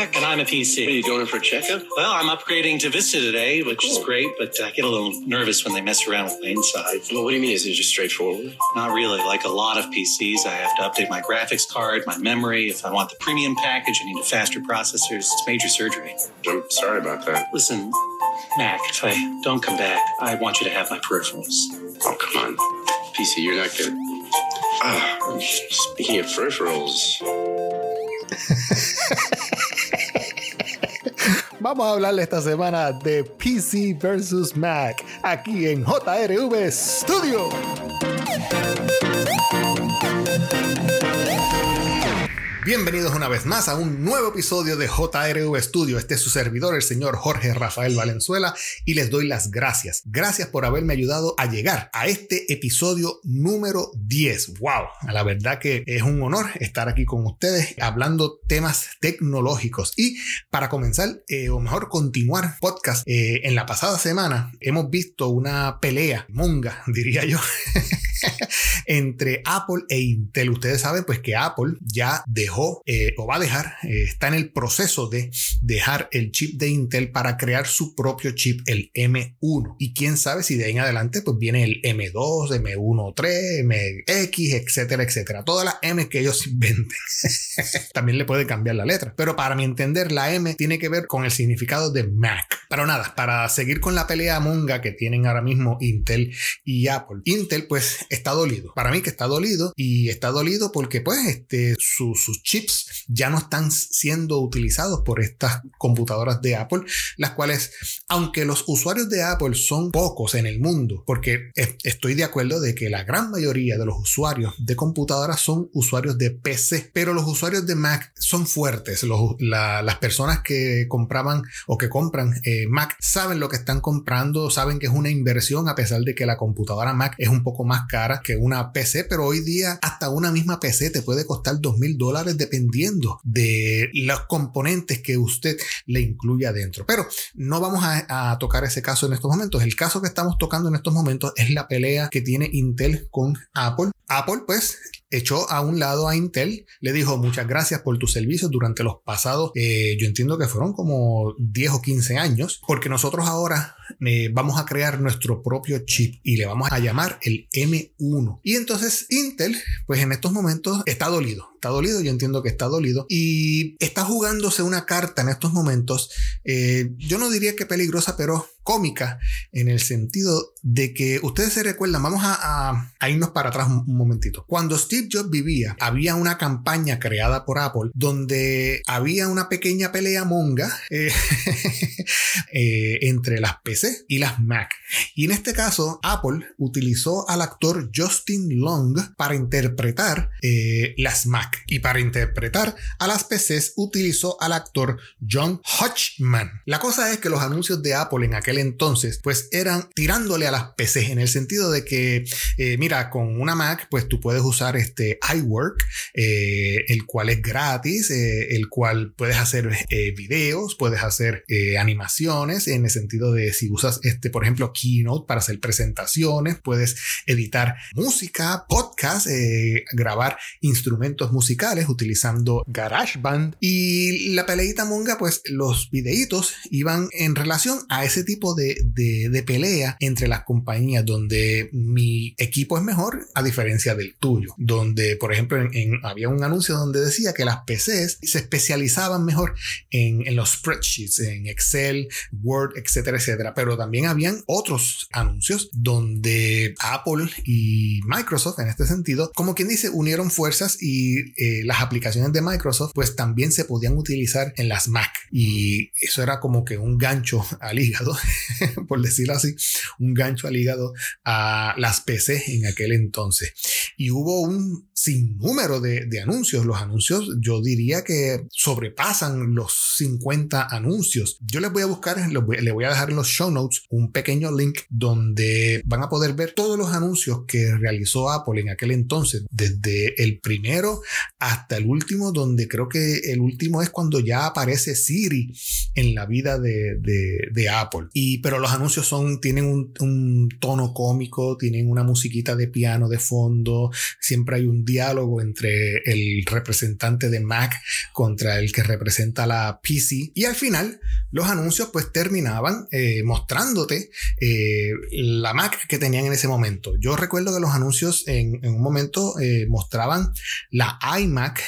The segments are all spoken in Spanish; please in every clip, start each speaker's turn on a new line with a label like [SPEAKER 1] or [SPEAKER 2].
[SPEAKER 1] Mac and I'm a PC.
[SPEAKER 2] Are you going in for a checkup?
[SPEAKER 1] Well, I'm upgrading to Vista today, which is great, but I get a little nervous when they mess around with my inside.
[SPEAKER 2] Well, what do you mean? Is it just straightforward?
[SPEAKER 1] Not really. Like a lot of PCs, I have to update my graphics card, my memory. If I want the premium package, I need a faster processor. It's major surgery.
[SPEAKER 2] I'm sorry about that.
[SPEAKER 1] Listen, Mac, if I don't come back, I want you to have my peripherals.
[SPEAKER 2] Oh, come on. PC, you're not good. Ah, speaking of peripherals.
[SPEAKER 3] Vamos a hablarle esta semana de PC versus Mac aquí en JRV Studio. Bienvenidos una vez más a un nuevo episodio de JRV Studio. Este es su servidor, el señor Jorge Rafael Valenzuela, y les doy las gracias. Gracias por haberme ayudado a llegar a este episodio número 10. ¡Wow! La verdad que es un honor estar aquí con ustedes hablando temas tecnológicos. Y para comenzar, eh, o mejor continuar podcast, eh, en la pasada semana hemos visto una pelea monga, diría yo. entre Apple e Intel. Ustedes saben pues que Apple ya dejó eh, o va a dejar, eh, está en el proceso de dejar el chip de Intel para crear su propio chip, el M1. Y quién sabe si de ahí en adelante pues viene el M2, M1.3, MX, etcétera, etcétera. Todas las M que ellos venden. También le puede cambiar la letra. Pero para mi entender, la M tiene que ver con el significado de Mac. Pero nada, para seguir con la pelea monga que tienen ahora mismo Intel y Apple. Intel pues está dolido. Para mí que está dolido y está dolido porque pues este, chips ya no están siendo utilizados por estas computadoras de Apple, las cuales, aunque los usuarios de Apple son pocos en el mundo, porque estoy de acuerdo de que la gran mayoría de los usuarios de computadoras son usuarios de PC, pero los usuarios de Mac son fuertes. las personas que compraban o que compran eh, Mac saben lo que están comprando, saben que es una inversión a pesar de que la computadora Mac es un poco más cara que una PC, pero hoy día hasta una misma PC te puede costar dos mil dólares dependiendo de los componentes que usted le incluya dentro. Pero no vamos a, a tocar ese caso en estos momentos. El caso que estamos tocando en estos momentos es la pelea que tiene Intel con Apple. Apple pues echó a un lado a Intel, le dijo muchas gracias por tus servicios durante los pasados, eh, yo entiendo que fueron como 10 o 15 años, porque nosotros ahora eh, vamos a crear nuestro propio chip y le vamos a llamar el M1. Y entonces Intel, pues en estos momentos está dolido, está dolido, yo entiendo que está dolido y está jugándose una carta en estos momentos, eh, yo no diría que peligrosa, pero cómica en el sentido de que ustedes se recuerdan, vamos a, irnos para atrás un, momentito. Cuando Steve Jobs vivía, había una campaña creada por Apple donde había una pequeña pelea monga eh, eh, entre las PC y las Mac. Y en este caso, Apple utilizó al actor Justin Long para interpretar eh, las Mac. Y para interpretar a las PCs utilizó al actor John Hodgman. La cosa es que los anuncios de Apple en aquel entonces, pues eran tirándole a las PCs en el sentido de que, eh, mira, con una Mac, pues tú puedes usar este iWork, eh, el cual es gratis, eh, el cual puedes hacer videos, puedes hacer animaciones, en el sentido de si usas, este, por ejemplo, Keynote para hacer presentaciones, puedes editar música, podcast, grabar instrumentos musicales utilizando GarageBand. Y la peleita monga, pues los videitos iban en relación a ese tipo de, pelea entre las compañías donde mi equipo es mejor a diferencia del tuyo. Donde, por ejemplo, había un anuncio donde decía que las PCs se especializaban mejor en, en los spreadsheets, en Excel, Word, etcétera, etcétera. Pero también habían otros anuncios donde Apple y Microsoft, en este sentido, como quien dice, unieron fuerzas y eh, las aplicaciones de Microsoft pues también se podían utilizar en las Mac. Y eso era como que un gancho al hígado por decirlo así, un gancho al hígado a las PC en aquel entonces. Y hubo un sinnúmero de, de anuncios. Los anuncios yo diría que sobrepasan los 50 anuncios. Yo les voy a buscar, les voy a dejar en los show notes un pequeño link donde van a poder ver todos los anuncios que realizó Apple en aquel entonces, desde el primero hasta el último, donde creo que el último es cuando ya aparece Siri en la vida de, de, Apple. y, pero los anuncios son, tienen un tono cómico, tienen una musiquita de piano de fondo, siempre hay un diálogo entre el representante de Mac contra el que representa la PC y al final los anuncios pues terminaban eh, mostrándote eh, la Mac que tenían en ese momento. Yo recuerdo que los anuncios en, un momento eh, mostraban la iMac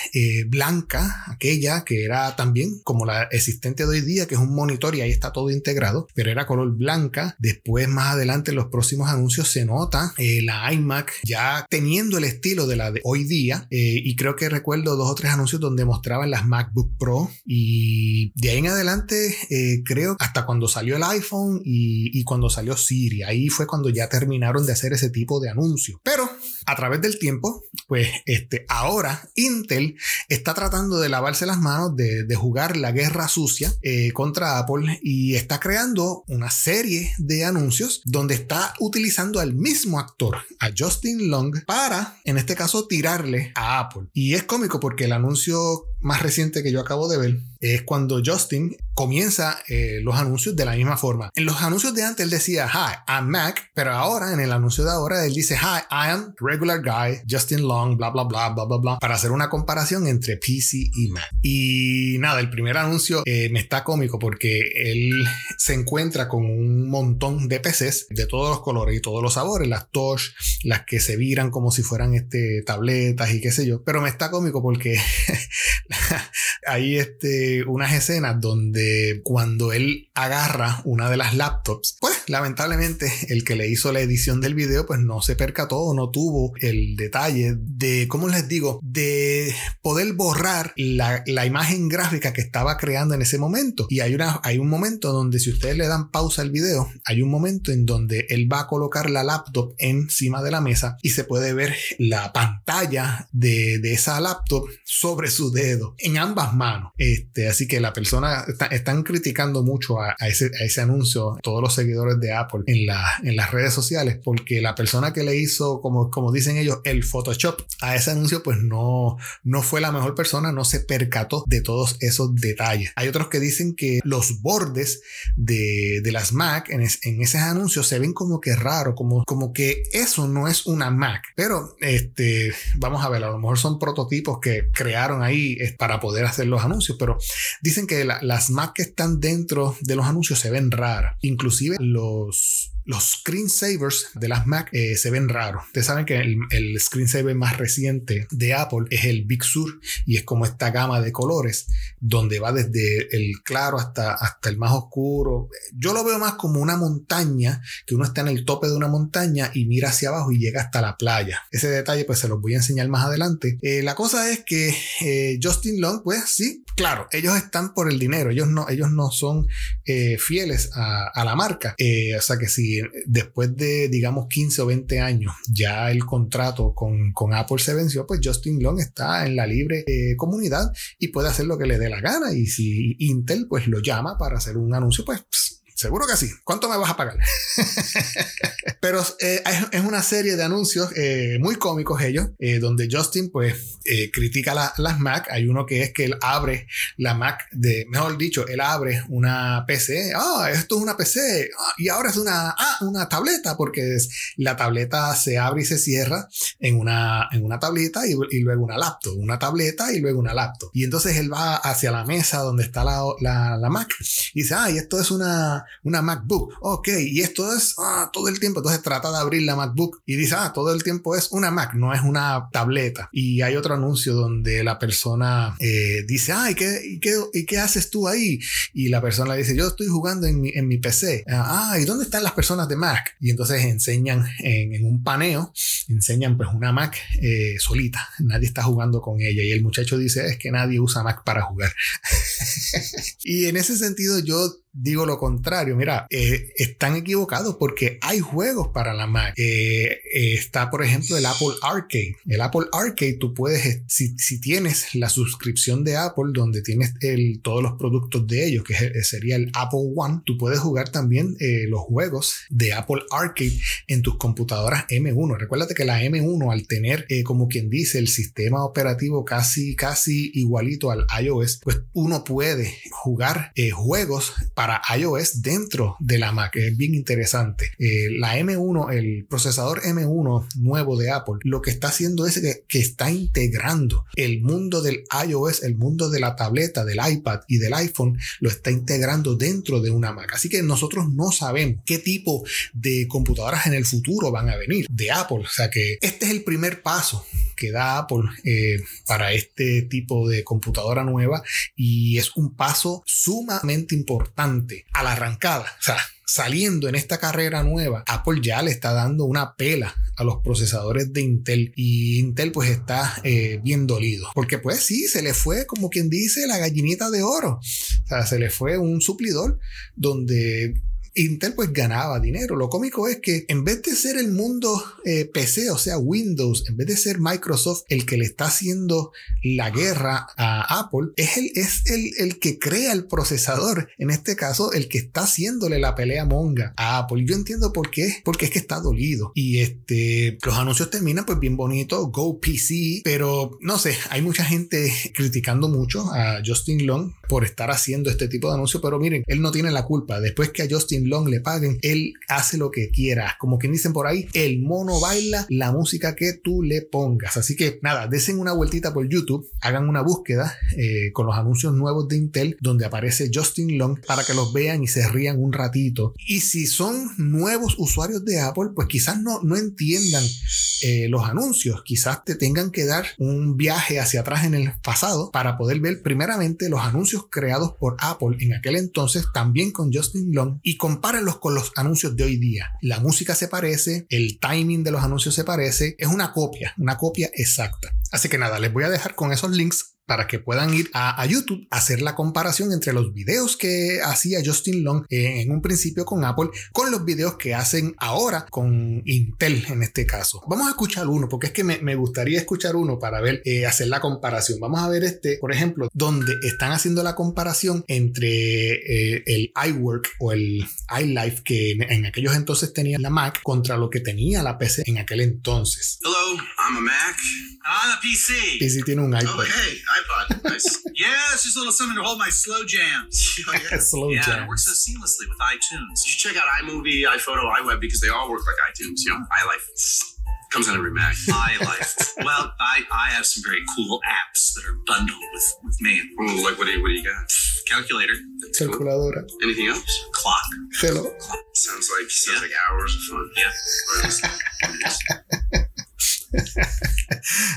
[SPEAKER 3] blanca, aquella que era también como la existente de hoy día, que es un monitor y ahí está todo integrado, pero era color blanca. Después más adelante en los próximos anuncios se nota la iMac ya teniendo el estilo de la de hoy día y creo que recuerdo dos o tres anuncios donde mostraban las MacBook Pro y de ahí en adelante eh, creo hasta cuando salió el iPhone y, cuando salió Siri. Ahí fue cuando ya terminaron de hacer ese tipo de anuncios. Pero a través del tiempo, pues este, ahora Intel está tratando de lavarse las manos, de, jugar la guerra sucia eh, contra Apple y está creando una serie de anuncios donde está utilizando al mismo actor, a Justin Long, para, en este caso, tirarle a Apple. Y es cómico porque el anuncio más reciente que yo acabo de ver es cuando Justin comienza eh, los anuncios de la misma forma. En los anuncios de antes él decía Hi, I'm Mac, pero ahora en el anuncio de ahora él dice Hi, I am regular guy, Justin Long, bla bla bla bla bla bla, para hacer una comparación entre PC y Mac. Y nada, el primer anuncio eh, me está cómico porque él se encuentra con un montón de PCs de todos los colores y todos los sabores, las touch, las que se viran como si fueran este, tabletas y qué sé yo, pero me está cómico porque hay este, unas escenas donde cuando él agarra una de las laptops, lamentablemente el que le hizo la edición del video pues no se percató no tuvo el detalle de, ¿cómo les digo? De poder borrar la, imagen gráfica que estaba creando en ese momento. Y hay, una, hay un momento donde si ustedes le dan pausa al video, hay un momento en donde él va a colocar la laptop encima de la mesa y se puede ver la pantalla de, de esa laptop sobre su dedo en ambas manos. Este, así que la persona están criticando mucho a, ese, a, ese, anuncio, todos los seguidores de Apple en, la, en las redes sociales, porque la persona que le hizo, como, como dicen ellos, el Photoshop a ese anuncio, pues no, no fue la mejor persona, no se percató de todos esos detalles. Hay otros que dicen que los bordes de, de las Mac en, en esos anuncios se ven como que raro, como, como que eso no es una Mac. Pero este, vamos a ver, a lo mejor son prototipos que crearon ahí para poder hacer los anuncios, pero dicen que las Mac que están dentro de los anuncios se ven raras. Inclusive los los screensavers de las Mac eh, se ven raros. Ustedes saben que el, el, screensaver más reciente de Apple es el Big Sur y es como esta gama de colores donde va desde el claro hasta, hasta el más oscuro. Yo lo veo más como una montaña, que uno está en el tope de una montaña y mira hacia abajo y llega hasta la playa. Ese detalle pues se los voy a enseñar más adelante. Eh, la cosa es que eh, Justin Long pues sí, claro, ellos están por el dinero, ellos no, ellos no son fieles a, a, la marca. o sea que si después de, digamos, 15 o 20 años ya el contrato con, Apple se venció, pues Justin Long está en la libre eh, comunidad y puede hacer lo que le dé la gana. Y si Intel pues lo llama para hacer un anuncio, pues Seguro que sí. ¿Cuánto me vas a pagar? Pero eh, es una serie de anuncios eh, muy cómicos ellos, eh, donde Justin pues critica las Mac. Hay uno que es que él abre la Mac de, mejor dicho, él abre una PC. Ah, esto es una PC. Ah, y ahora es una, ah, una tableta, porque la tableta se abre y se cierra en una, en una tableta y, luego una laptop. Una tableta y luego una laptop. Y entonces él va hacia la mesa donde está la, la, la Mac y dice, ah, y esto es una una MacBook. Ok, y esto es ah, todo el tiempo. Entonces trata de abrir la MacBook y dice, ah, todo el tiempo es una Mac, no es una tableta. Y hay otro anuncio donde la persona eh, dice, ah, ¿y qué, y qué, haces tú ahí? Y la persona dice, yo estoy jugando en mi, en mi PC. Ah, ¿y dónde están las personas de Mac? Y entonces enseñan en, un paneo, enseñan pues una Mac eh, solita. Nadie está jugando con ella. Y el muchacho dice, es que nadie usa Mac para jugar. y en ese sentido yo digo lo contrario. Mira, eh, están equivocados porque hay juegos para la Mac. Eh, eh, está, por ejemplo, el Apple Arcade. El Apple Arcade, tú puedes, si, si tienes la suscripción de Apple, donde tienes el, todos los productos de ellos, que sería el Apple One, tú puedes jugar también los juegos de Apple Arcade en tus computadoras M1. Recuérdate que la M1, al tener, como quien dice, el sistema operativo casi, casi igualito al iOS, pues uno puede jugar juegos para iOS dentro de la Mac. Es bien interesante. Eh, la M1, el procesador M1 nuevo de Apple, lo que está haciendo es que, que está integrando el mundo del iOS, el mundo de la tableta, del iPad y del iPhone, lo está integrando dentro de una Mac. Así que nosotros no sabemos qué tipo de computadoras en el futuro van a venir de Apple. O sea que este es el primer paso que da Apple eh, para este tipo de computadora nueva y es un paso sumamente importante a la arrancada. O sea, saliendo en esta carrera nueva, Apple ya le está dando una pela a los procesadores de Intel y Intel pues está eh, bien dolido porque pues sí, se le fue como quien dice la gallinita de oro, o sea, se le fue un suplidor donde Intel pues ganaba dinero. Lo cómico es que en vez de ser el mundo eh, PC, o sea Windows, en vez de ser Microsoft el que le está haciendo la guerra a Apple, es el, es el, el que crea el procesador, en este caso el que está haciéndole la pelea monga a Apple. Yo entiendo por qué, porque es que está dolido. Y este, los anuncios terminan pues bien bonito, Go PC, pero no sé, hay mucha gente criticando mucho a Justin Long por estar haciendo este tipo de anuncios, pero miren, él no tiene la culpa. Después que a Justin Long le paguen, él hace lo que quiera. Como quien dicen por ahí, el mono baila la música que tú le pongas. Así que nada, desen una vueltita por YouTube, hagan una búsqueda eh, con los anuncios nuevos de Intel donde aparece Justin Long para que los vean y se rían un ratito. Y si son nuevos usuarios de Apple, pues quizás no, no entiendan eh, los anuncios, quizás te tengan que dar un viaje hacia atrás en el pasado para poder ver primeramente los anuncios creados por Apple en aquel entonces, también con Justin Long y con compárenlos con los anuncios de hoy día. La música se parece, el timing de los anuncios se parece, es una copia, una copia exacta. Así que nada, les voy a dejar con esos links para que puedan ir a, YouTube a hacer la comparación entre los videos que hacía Justin Long en un principio con Apple con los videos que hacen ahora con Intel en este caso. Vamos a escuchar uno porque es que me, gustaría escuchar uno para ver, eh, hacer la comparación. Vamos a ver este, por ejemplo, donde están haciendo la comparación entre eh, el iWork o el iLife que en, aquellos entonces tenía la Mac contra lo que tenía la PC en aquel entonces.
[SPEAKER 4] Hello, I'm a Mac. I'm a PC.
[SPEAKER 3] PC tiene un iPad.
[SPEAKER 4] Oh, iPod. Nice. yeah, it's just a little something to hold my slow jams.
[SPEAKER 3] Oh, yeah. slow
[SPEAKER 4] yeah,
[SPEAKER 3] jams.
[SPEAKER 4] it works so seamlessly with iTunes. You should check out iMovie, iPhoto, iWeb because they all work like iTunes. You know, iLife comes on every Mac.
[SPEAKER 1] iLife. well, I, I have some very cool apps that are bundled with, with me.
[SPEAKER 4] Ooh, like what do you, what do you got?
[SPEAKER 1] Calculator.
[SPEAKER 4] That's cool.
[SPEAKER 3] Calculadora.
[SPEAKER 4] Anything else?
[SPEAKER 1] Clock.
[SPEAKER 3] Hello.
[SPEAKER 4] Sounds like sounds
[SPEAKER 1] Yeah.
[SPEAKER 4] like hours of fun.
[SPEAKER 1] Yeah.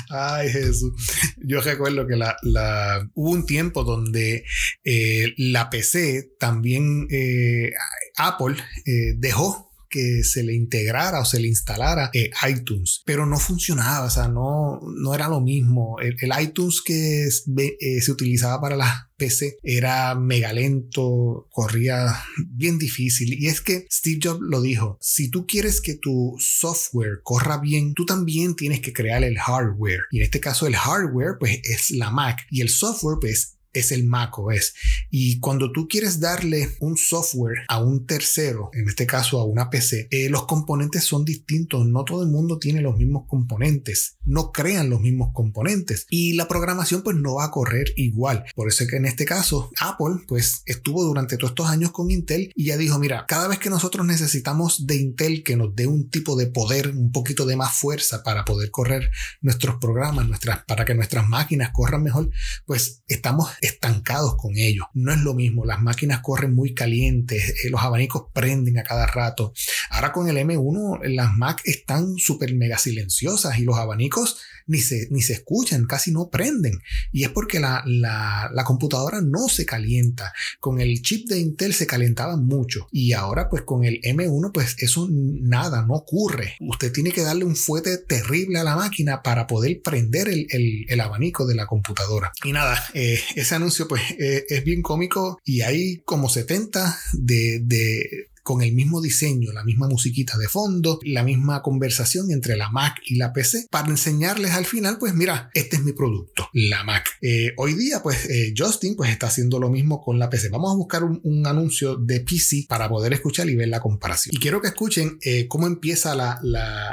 [SPEAKER 3] Ay, Jesús. Yo recuerdo que la, la- hubo un tiempo donde eh, la PC también, eh, Apple eh, dejó que se le integrara o se le instalara eh, iTunes, pero no funcionaba, o sea, no, no era lo mismo. El, iTunes que eh, se utilizaba para las PC era mega lento, corría bien difícil. Y es que Steve Jobs lo dijo, si tú quieres que tu software corra bien, tú también tienes que crear el hardware. Y en este caso el hardware pues es la Mac y el software pues es el Mac OS. Y cuando tú quieres darle un software a un tercero, en este caso a una PC, eh, los componentes son distintos. No todo el mundo tiene los mismos componentes. No crean los mismos componentes. Y la programación pues no va a correr igual. Por eso es que en este caso Apple pues estuvo durante todos estos años con Intel y ya dijo, mira, cada vez que nosotros necesitamos de Intel que nos dé un tipo de poder, un poquito de más fuerza para poder correr nuestros programas, nuestras, para que nuestras máquinas corran mejor, pues estamos estancados con ellos. No es lo mismo, las máquinas corren muy calientes, eh, los abanicos prenden a cada rato. Ahora con el M1 las Mac están súper mega silenciosas y los abanicos ni se, ni se escuchan, casi no prenden. Y es porque la, la, la computadora no se calienta. Con el chip de Intel se calentaba mucho y ahora pues con el M1 pues eso nada, no ocurre. Usted tiene que darle un fuete terrible a la máquina para poder prender el, el- el abanico de la computadora. Y nada, eh, ese anuncio pues eh, es bien cómico y hay como 70 de... de con el mismo diseño, la misma musiquita de fondo, la misma conversación entre la Mac y la PC para enseñarles al final, pues mira, este es mi producto, la Mac. Eh, hoy día, pues eh, Justin pues está haciendo lo mismo con la PC. Vamos a buscar un, un anuncio de PC para poder escuchar y ver la comparación. Y quiero que escuchen eh, cómo empieza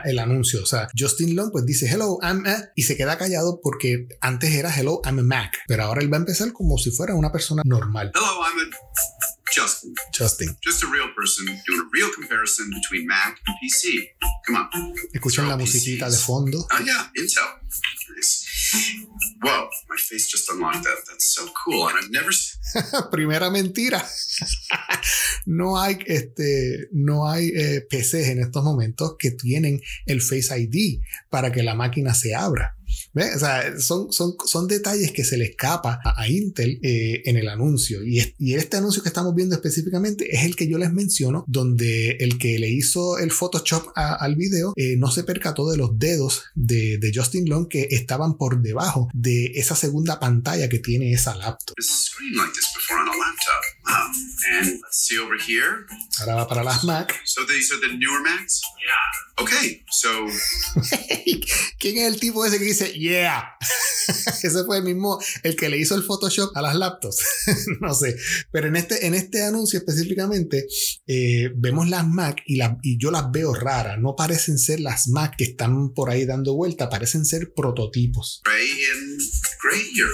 [SPEAKER 3] el anuncio. O sea, Justin Long pues dice hello, I'm a, y se queda callado porque antes era hello, I'm a Mac, pero ahora él va a empezar como si fuera una persona normal.
[SPEAKER 4] Hello, I'm a Justin.
[SPEAKER 3] Justin.
[SPEAKER 4] Just a real person doing a real comparison between Mac and PC. Come on.
[SPEAKER 3] Escuchan la musiquita de fondo.
[SPEAKER 4] Oh yeah, Intel. Nice. Whoa, my face just unlocked that. That's so cool. And I've never
[SPEAKER 3] Primera mentira. no hay, este, no hay eh, PCs en estos momentos que tienen el Face ID para que la máquina se abra. Son, son, son detalles que se le escapa a, Intel eh, en el anuncio. Y este anuncio que estamos viendo específicamente es el que yo les menciono, donde el que le hizo el Photoshop a- al video eh, no se percató de los dedos de, de Justin Long que estaban por debajo de esa segunda pantalla que tiene esa laptop.
[SPEAKER 4] Wow. And let's see over here.
[SPEAKER 3] Ahora va para las Mac.
[SPEAKER 4] So these are the newer Macs? Yeah. Okay, so
[SPEAKER 3] ¿Quién es el tipo ese que dice yeah? ese fue el mismo, el que le hizo el Photoshop a las laptops. no sé. Pero en este, en este anuncio específicamente, eh, vemos las Mac y, la- y yo las veo raras. No parecen ser las Mac que están por ahí dando vuelta, parecen ser prototipos.
[SPEAKER 4] gray and grayer.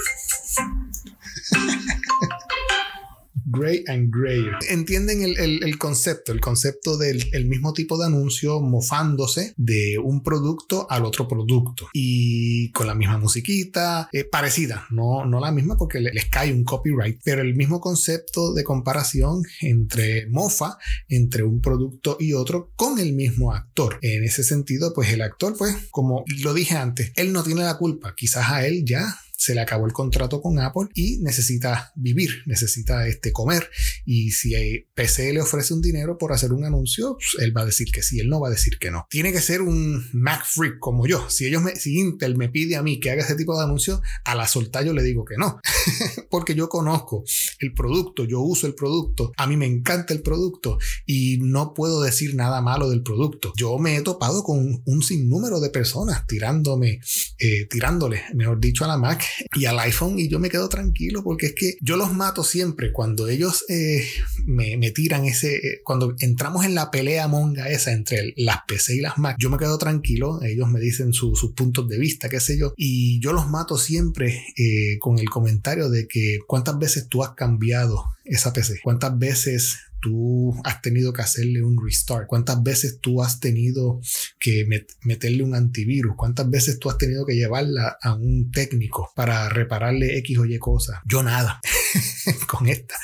[SPEAKER 3] Gray and Grayer. Entienden el, el- el concepto, el concepto del el mismo tipo de anuncio mofándose de un producto al otro producto y con la misma musiquita, eh, parecida, no, no la misma porque le- les cae un copyright, pero el mismo concepto de comparación entre mofa entre un producto y otro con el mismo actor. En ese sentido, pues el actor, pues como lo dije antes, él no tiene la culpa, quizás a él ya se le acabó el contrato con Apple y necesita vivir, necesita este, comer. Y si eh, PC le ofrece un dinero por hacer un anuncio, pues, él va a decir que sí, él no va a decir que no. Tiene que ser un Mac freak como yo. Si ellos me, si Intel me pide a mí que haga ese tipo de anuncio, a la solta yo le digo que no. Porque yo conozco el producto, yo uso el producto, a mí me encanta el producto y no puedo decir nada malo del producto. Yo me he topado con un sinnúmero de personas tirándome, eh, tirándole, mejor dicho, a la Mac y al iPhone y yo me quedo tranquilo porque es que yo los mato siempre cuando ellos eh, me, me tiran ese, eh, cuando entramos en la pelea monga esa entre las PC y las Mac, yo me quedo tranquilo, ellos me dicen su- sus puntos de vista, qué sé yo, y yo los mato siempre eh, con el comentario de que cuántas veces tú has cambiado esa PC, cuántas veces tú has tenido que hacerle un restart, cuántas veces tú has tenido que met- meterle un antivirus, cuántas veces tú has tenido que llevarla a un técnico para repararle X o Y cosas. Yo nada con esta.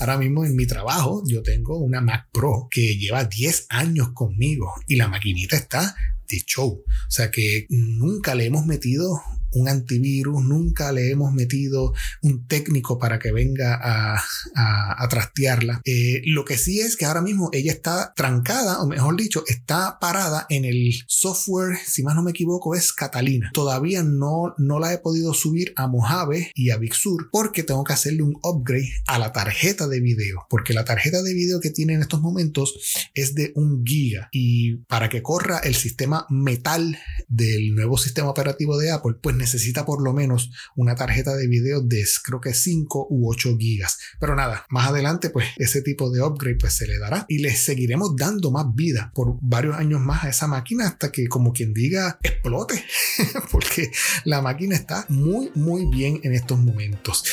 [SPEAKER 3] Ahora mismo en mi trabajo yo tengo una Mac Pro que lleva 10 años conmigo y la maquinita está de show. O sea que nunca le hemos metido un antivirus, nunca le hemos metido un técnico para que venga a, a, a trastearla. Eh, lo que sí es que ahora mismo ella está trancada, o mejor dicho, está parada en el software, si más no me equivoco, es Catalina. Todavía no, no la he podido subir a Mojave y a Big Sur porque tengo que hacerle un upgrade a la tarjeta de video, porque la tarjeta de video que tiene en estos momentos es de un giga y para que corra el sistema metal del nuevo sistema operativo de Apple, pues necesita por lo menos una tarjeta de video de creo que 5 u 8 gigas. Pero nada, más adelante pues ese tipo de upgrade pues se le dará y le seguiremos dando más vida por varios años más a esa máquina hasta que como quien diga explote porque la máquina está muy muy bien en estos momentos.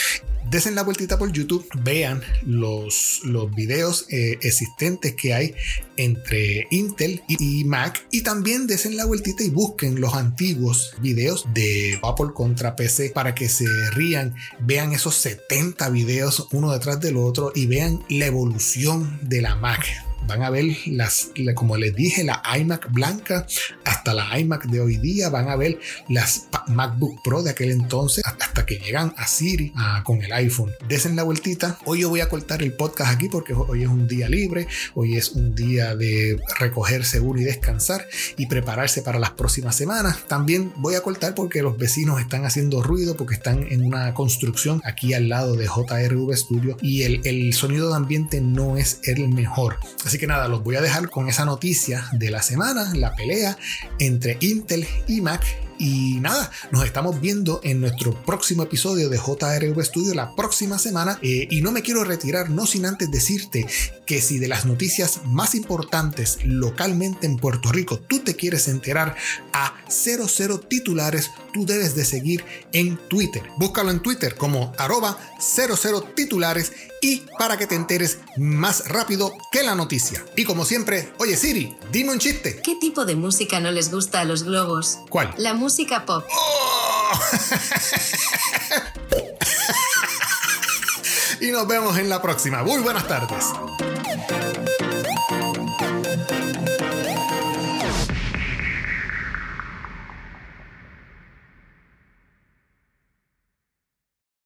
[SPEAKER 3] Desen la vueltita por YouTube, vean los, los videos eh, existentes que hay entre Intel y, y Mac y también desen la vueltita y busquen los antiguos videos de Apple contra PC para que se rían, vean esos 70 videos uno detrás del otro y vean la evolución de la Mac. Van a ver las, la- como les dije, la iMac blanca hasta la iMac de hoy día. Van a ver las MacBook Pro de aquel entonces hasta que llegan a Siri ah, con el iPhone. Desen la vueltita. Hoy yo voy a cortar el podcast aquí porque hoy es un día libre. Hoy es un día de recoger seguro y descansar y prepararse para las próximas semanas. También voy a cortar porque los vecinos están haciendo ruido porque están en una construcción aquí al lado de JRV Studio y el, el sonido de ambiente no es el mejor. Así que nada, los voy a dejar con esa noticia de la semana, la pelea entre Intel y Mac. Y nada, nos estamos viendo en nuestro próximo episodio de JRV Studio la próxima semana. Eh, y no me quiero retirar, no sin antes decirte que si de las noticias más importantes localmente en Puerto Rico tú te quieres enterar a 00 titulares, tú debes de seguir en Twitter. Búscalo en Twitter como arroba 00 titulares y para que te enteres más rápido que la noticia. Y como siempre, oye Siri, dime un chiste.
[SPEAKER 5] ¿Qué tipo de música no les gusta a los globos?
[SPEAKER 3] ¿Cuál?
[SPEAKER 5] La música pop.
[SPEAKER 3] ¡Oh! y nos vemos en la próxima. Muy buenas tardes.